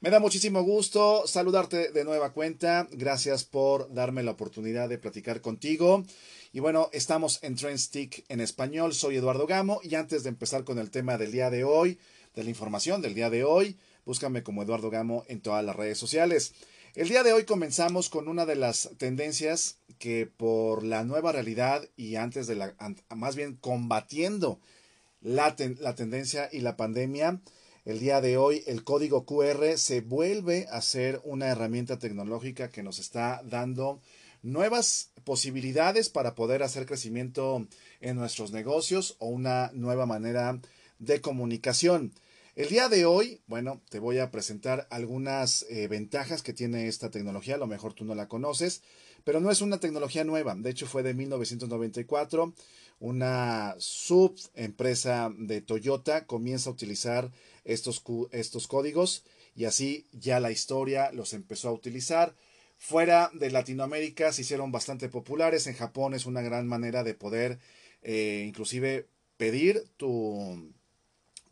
Me da muchísimo gusto saludarte de nueva cuenta. Gracias por darme la oportunidad de platicar contigo. Y bueno, estamos en Trendstick en español. Soy Eduardo Gamo y antes de empezar con el tema del día de hoy, de la información del día de hoy, búscame como Eduardo Gamo en todas las redes sociales. El día de hoy comenzamos con una de las tendencias que por la nueva realidad y antes de la, más bien combatiendo la, la tendencia y la pandemia, el día de hoy el código QR se vuelve a ser una herramienta tecnológica que nos está dando nuevas posibilidades para poder hacer crecimiento en nuestros negocios o una nueva manera de comunicación. El día de hoy, bueno, te voy a presentar algunas eh, ventajas que tiene esta tecnología. A lo mejor tú no la conoces, pero no es una tecnología nueva. De hecho, fue de 1994. Una subempresa de Toyota comienza a utilizar estos, estos códigos y así ya la historia los empezó a utilizar. Fuera de Latinoamérica se hicieron bastante populares. En Japón es una gran manera de poder eh, inclusive pedir tu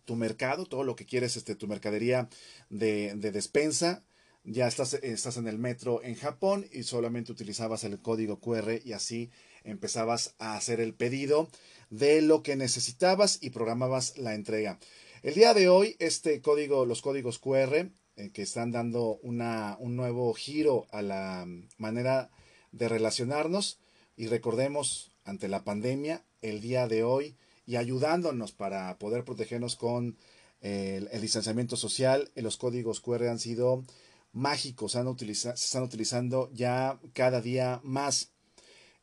tu mercado, todo lo que quieres, este, tu mercadería de, de despensa. Ya estás, estás en el metro en Japón y solamente utilizabas el código QR y así empezabas a hacer el pedido de lo que necesitabas y programabas la entrega. El día de hoy, este código, los códigos QR, eh, que están dando una, un nuevo giro a la manera de relacionarnos, y recordemos, ante la pandemia, el día de hoy y ayudándonos para poder protegernos con el, distanciamiento social. Los códigos QR han sido mágicos, se están utilizando ya cada día más.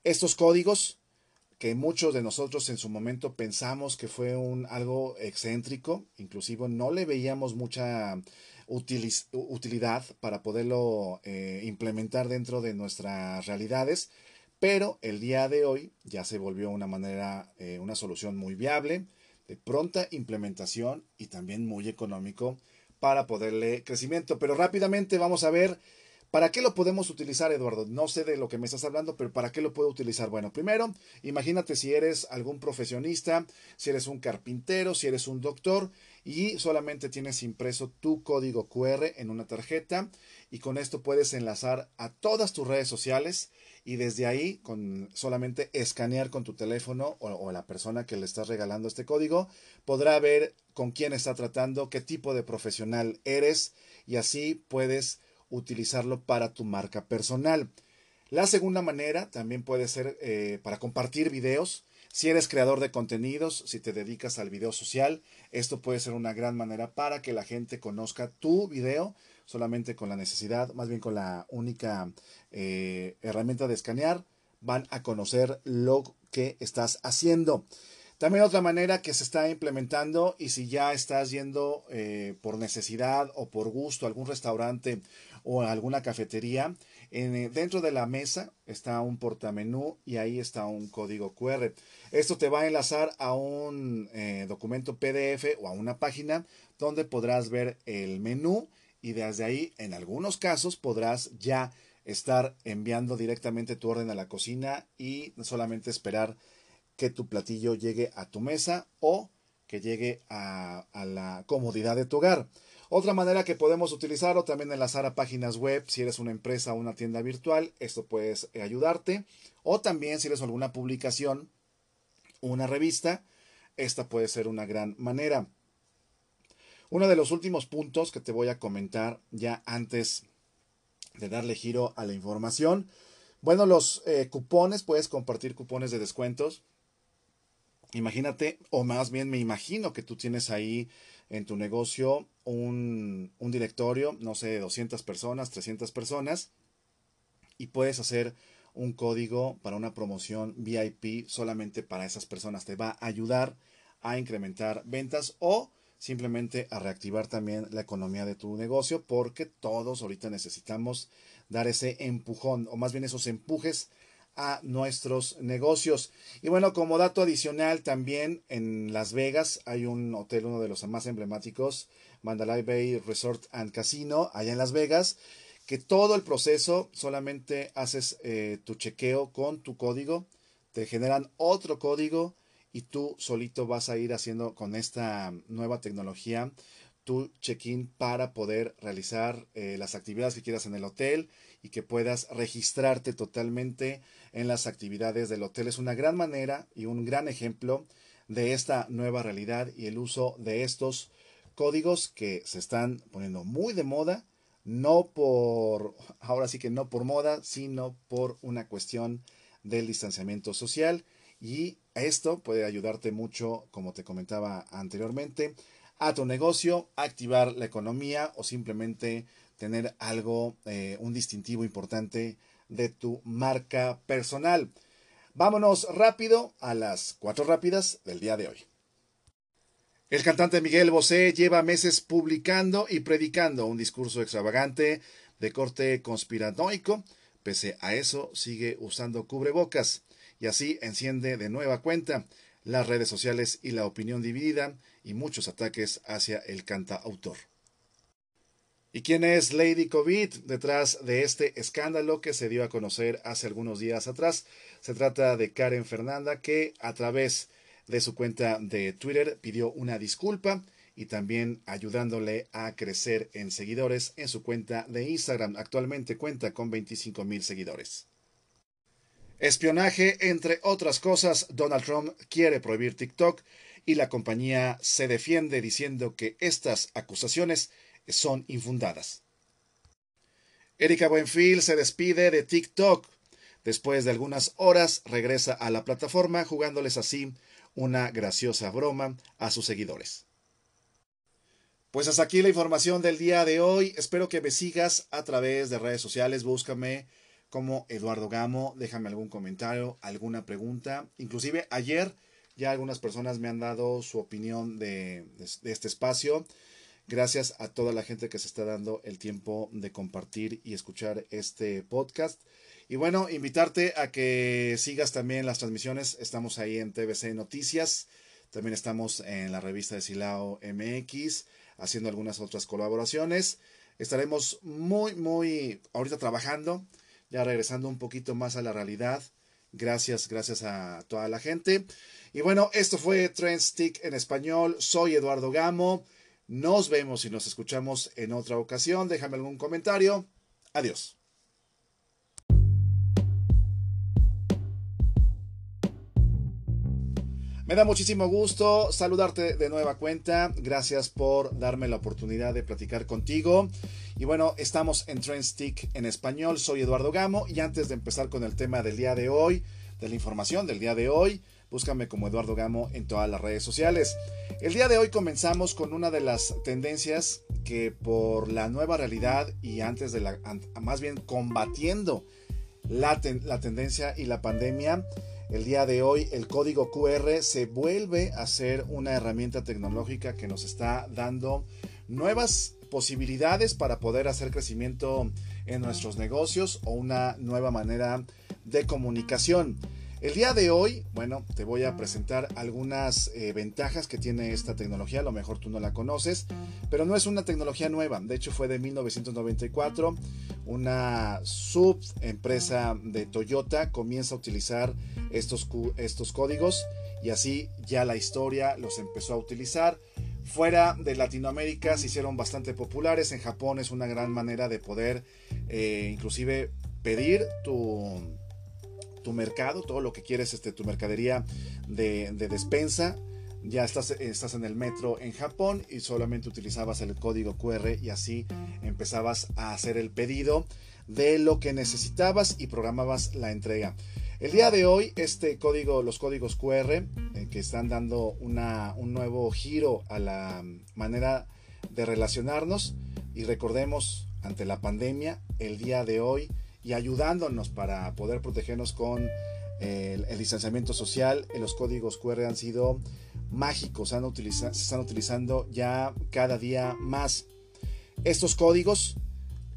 Estos códigos que muchos de nosotros en su momento pensamos que fue un algo excéntrico, inclusive no le veíamos mucha utilidad para poderlo eh, implementar dentro de nuestras realidades, pero el día de hoy ya se volvió una manera, eh, una solución muy viable, de pronta implementación y también muy económico para poderle crecimiento. Pero rápidamente vamos a ver ¿Para qué lo podemos utilizar, Eduardo? No sé de lo que me estás hablando, pero ¿para qué lo puedo utilizar? Bueno, primero, imagínate si eres algún profesionista, si eres un carpintero, si eres un doctor y solamente tienes impreso tu código QR en una tarjeta y con esto puedes enlazar a todas tus redes sociales y desde ahí con solamente escanear con tu teléfono o, o, la persona que le estás regalando este código podrá ver con quién está tratando, qué tipo de profesional eres y así puedes utilizarlo para tu marca personal. La segunda manera también puede ser eh, para compartir videos. Si eres creador de contenidos, si te dedicas al video social, esto puede ser una gran manera para que la gente conozca tu video solamente con la necesidad, más bien con la única eh, herramienta de escanear, van a conocer lo que estás haciendo. También otra manera que se está implementando y si ya estás yendo eh, por necesidad o por gusto a algún restaurante o alguna cafetería, en, eh, dentro de la mesa está un portamenú y ahí está un código QR. Esto te va a enlazar a un eh, documento PDF o a una página donde podrás ver el menú y desde ahí en algunos casos podrás ya estar enviando directamente tu orden a la cocina y solamente esperar que tu platillo llegue a tu mesa o que llegue a, a la comodidad de tu hogar. Otra manera que podemos utilizarlo también enlazar a páginas web si eres una empresa o una tienda virtual, esto puede ayudarte. O también si eres alguna publicación, una revista, esta puede ser una gran manera. Uno de los últimos puntos que te voy a comentar ya antes de darle giro a la información. Bueno, los eh, cupones, puedes compartir cupones de descuentos. Imagínate, o más bien me imagino que tú tienes ahí en tu negocio un, un directorio, no sé, 200 personas, 300 personas, y puedes hacer un código para una promoción VIP solamente para esas personas. Te va a ayudar a incrementar ventas o simplemente a reactivar también la economía de tu negocio porque todos ahorita necesitamos dar ese empujón o más bien esos empujes a nuestros negocios. Y bueno, como dato adicional, también en Las Vegas hay un hotel, uno de los más emblemáticos, Mandalay Bay Resort and Casino, allá en Las Vegas, que todo el proceso solamente haces eh, tu chequeo con tu código, te generan otro código y tú solito vas a ir haciendo con esta nueva tecnología tu check-in para poder realizar eh, las actividades que quieras en el hotel y que puedas registrarte totalmente en las actividades del hotel. Es una gran manera y un gran ejemplo de esta nueva realidad y el uso de estos códigos que se están poniendo muy de moda, no por, ahora sí que no por moda, sino por una cuestión del distanciamiento social y esto puede ayudarte mucho, como te comentaba anteriormente, a tu negocio, activar la economía o simplemente tener algo, eh, un distintivo importante de tu marca personal. Vámonos rápido a las cuatro rápidas del día de hoy. El cantante Miguel Bosé lleva meses publicando y predicando un discurso extravagante de corte conspiranoico. Pese a eso, sigue usando cubrebocas y así enciende de nueva cuenta las redes sociales y la opinión dividida y muchos ataques hacia el cantautor. ¿Y quién es Lady COVID detrás de este escándalo que se dio a conocer hace algunos días atrás? Se trata de Karen Fernanda que a través de su cuenta de Twitter pidió una disculpa y también ayudándole a crecer en seguidores en su cuenta de Instagram. Actualmente cuenta con 25 mil seguidores. Espionaje, entre otras cosas, Donald Trump quiere prohibir TikTok y la compañía se defiende diciendo que estas acusaciones son infundadas. Erika Buenfil se despide de TikTok. Después de algunas horas regresa a la plataforma jugándoles así una graciosa broma a sus seguidores. Pues hasta aquí la información del día de hoy. Espero que me sigas a través de redes sociales. Búscame como Eduardo Gamo, déjame algún comentario, alguna pregunta. Inclusive ayer ya algunas personas me han dado su opinión de, este espacio. Gracias a toda la gente que se está dando el tiempo de compartir y escuchar este podcast. Y bueno, invitarte a que sigas también las transmisiones. Estamos ahí en TVC Noticias. También estamos en la revista de Silao MX, haciendo algunas otras colaboraciones. Estaremos muy, muy ahorita trabajando ya regresando un poquito más a la realidad. Gracias, gracias a toda la gente. Y bueno, esto fue Trend Stick en español. Soy Eduardo Gamo. Nos vemos y nos escuchamos en otra ocasión. Déjame algún comentario. Adiós. Me da muchísimo gusto saludarte de nueva cuenta. Gracias por darme la oportunidad de platicar contigo. Y bueno, estamos en Trendstick en español. Soy Eduardo Gamo y antes de empezar con el tema del día de hoy, de la información del día de hoy, búscame como Eduardo Gamo en todas las redes sociales. El día de hoy comenzamos con una de las tendencias que por la nueva realidad y antes de la, más bien combatiendo la, la tendencia y la pandemia, el día de hoy el código QR se vuelve a ser una herramienta tecnológica que nos está dando nuevas posibilidades para poder hacer crecimiento en nuestros negocios o una nueva manera de comunicación. El día de hoy, bueno, te voy a presentar algunas eh, ventajas que tiene esta tecnología. A lo mejor tú no la conoces, pero no es una tecnología nueva. De hecho, fue de 1994. Una subempresa de Toyota comienza a utilizar estos, estos códigos y así ya la historia los empezó a utilizar. Fuera de Latinoamérica se hicieron bastante populares. En Japón es una gran manera de poder eh, inclusive pedir tu tu mercado, todo lo que quieres, este, tu mercadería de, despensa. Ya estás, estás en el metro en Japón y solamente utilizabas el código QR y así empezabas a hacer el pedido de lo que necesitabas y programabas la entrega. El día de hoy, este código, los códigos QR, eh, que están dando una, un nuevo giro a la manera de relacionarnos, y recordemos, ante la pandemia, el día de hoy y ayudándonos para poder protegernos con el, distanciamiento social. Los códigos QR han sido mágicos, se están utilizando ya cada día más. Estos códigos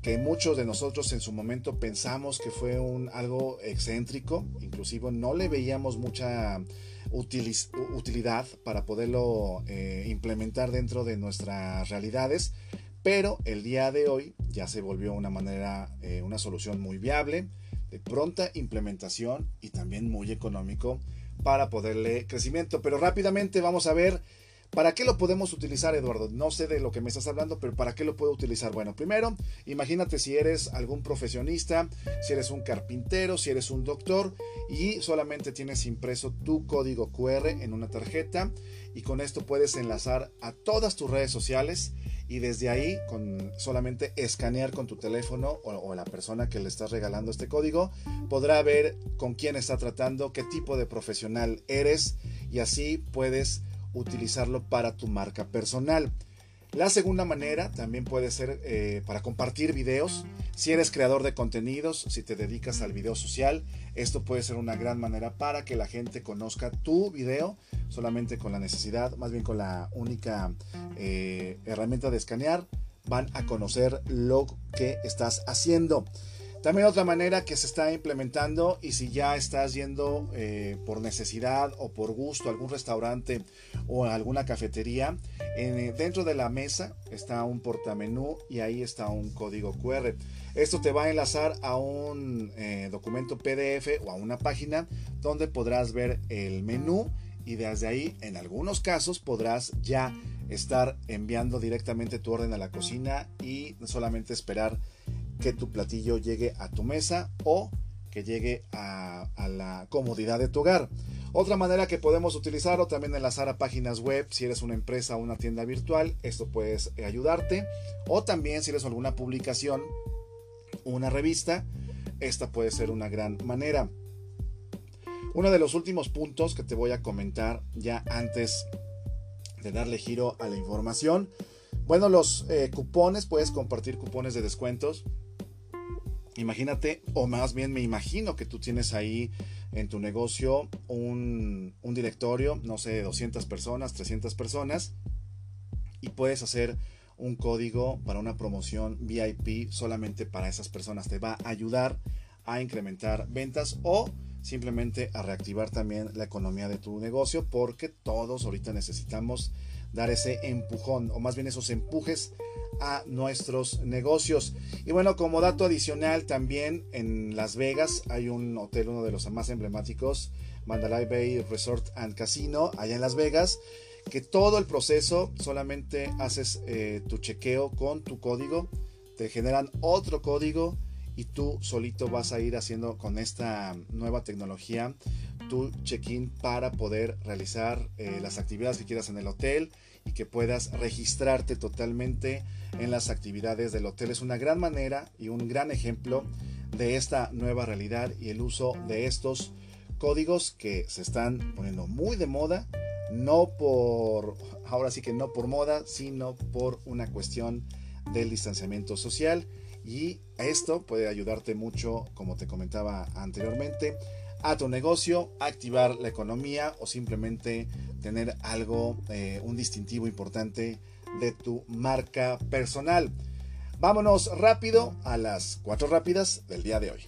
que muchos de nosotros en su momento pensamos que fue un, algo excéntrico, inclusive no le veíamos mucha utilidad para poderlo eh, implementar dentro de nuestras realidades, pero el día de hoy ya se volvió una manera, eh, una solución muy viable, de pronta implementación y también muy económico para poderle crecimiento. Pero rápidamente vamos a ver ¿Para qué lo podemos utilizar, Eduardo? No sé de lo que me estás hablando, pero ¿para qué lo puedo utilizar? Bueno, primero, imagínate si eres algún profesionista, si eres un carpintero, si eres un doctor y solamente tienes impreso tu código QR en una tarjeta y con esto puedes enlazar a todas tus redes sociales y desde ahí con solamente escanear con tu teléfono o, o, la persona que le estás regalando este código podrá ver con quién está tratando, qué tipo de profesional eres y así puedes utilizarlo para tu marca personal. La segunda manera también puede ser eh, para compartir videos. Si eres creador de contenidos, si te dedicas al video social, esto puede ser una gran manera para que la gente conozca tu video solamente con la necesidad, más bien con la única eh, herramienta de escanear, van a conocer lo que estás haciendo. También otra manera que se está implementando y si ya estás yendo eh, por necesidad o por gusto a algún restaurante o a alguna cafetería, eh, dentro de la mesa está un portamenú y ahí está un código QR. Esto te va a enlazar a un eh, documento PDF o a una página donde podrás ver el menú y desde ahí en algunos casos podrás ya estar enviando directamente tu orden a la cocina y solamente esperar que tu platillo llegue a tu mesa o que llegue a, la comodidad de tu hogar. Otra manera que podemos utilizarlo también enlazar a páginas web si eres una empresa o una tienda virtual, esto puede ayudarte. O también si eres alguna publicación, una revista, esta puede ser una gran manera. Uno de los últimos puntos que te voy a comentar ya antes de darle giro a la información. Bueno, los eh, cupones, puedes compartir cupones de descuentos Imagínate, o más bien me imagino que tú tienes ahí en tu negocio un, directorio, no sé, de 200 personas, 300 personas, y puedes hacer un código para una promoción VIP solamente para esas personas. Te va a ayudar a incrementar ventas o simplemente a reactivar también la economía de tu negocio porque todos ahorita necesitamos dar ese empujón o más bien esos empujes a nuestros negocios. Y bueno, como dato adicional, también en Las Vegas hay un hotel, uno de los más emblemáticos, Mandalay Bay Resort and Casino, allá en Las Vegas, que todo el proceso solamente haces eh, tu chequeo con tu código, te generan otro código y tú solito vas a ir haciendo con esta nueva tecnología tu check-in para poder realizar eh, las actividades que quieras en el hotel y que puedas registrarte totalmente en las actividades del hotel. Es una gran manera y un gran ejemplo de esta nueva realidad y el uso de estos códigos que se están poniendo muy de moda, no por, ahora sí que no por moda, sino por una cuestión del distanciamiento social y esto puede ayudarte mucho, como te comentaba anteriormente, a tu negocio, activar la economía o simplemente tener algo, eh, un distintivo importante de tu marca personal. Vámonos rápido a las cuatro rápidas del día de hoy.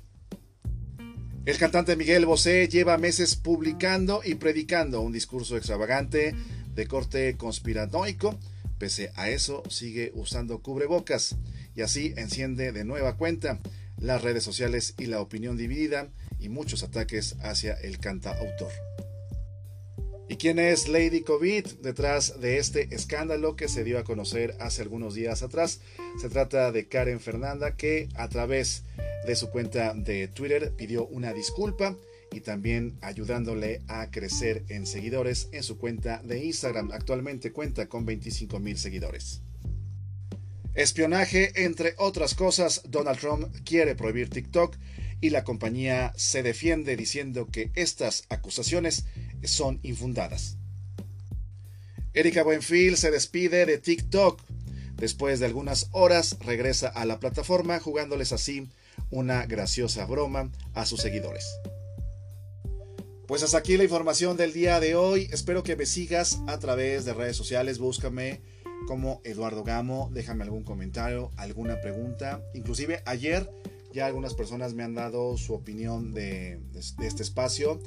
El cantante Miguel Bosé lleva meses publicando y predicando un discurso extravagante de corte conspiranoico. Pese a eso, sigue usando cubrebocas y así enciende de nueva cuenta las redes sociales y la opinión dividida y muchos ataques hacia el cantautor. ¿Y quién es Lady COVID detrás de este escándalo que se dio a conocer hace algunos días atrás? Se trata de Karen Fernanda que a través de su cuenta de Twitter pidió una disculpa y también ayudándole a crecer en seguidores en su cuenta de Instagram. Actualmente cuenta con 25 mil seguidores. Espionaje, entre otras cosas, Donald Trump quiere prohibir TikTok y la compañía se defiende diciendo que estas acusaciones son infundadas. Erika Buenfil se despide de TikTok. Después de algunas horas regresa a la plataforma jugándoles así una graciosa broma a sus seguidores. Pues hasta aquí la información del día de hoy. Espero que me sigas a través de redes sociales. Búscame como Eduardo Gamo. Déjame algún comentario, alguna pregunta. Inclusive ayer ya algunas personas me han dado su opinión de, este espacio.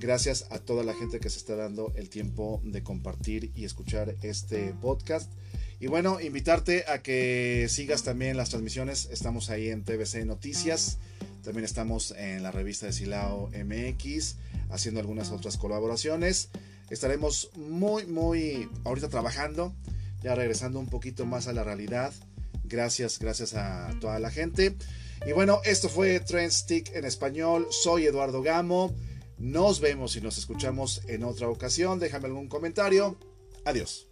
Gracias a toda la gente que se está dando el tiempo de compartir y escuchar este podcast. Y bueno, invitarte a que sigas también las transmisiones. Estamos ahí en TVC Noticias. También estamos en la revista de Silao MX haciendo algunas otras colaboraciones. estaremos muy, muy ahorita trabajando, ya regresando un poquito más a la realidad. Gracias, gracias a toda la gente. Y bueno, esto fue Trend Stick en español. Soy Eduardo Gamo. Nos vemos y nos escuchamos en otra ocasión. Déjame algún comentario. Adiós.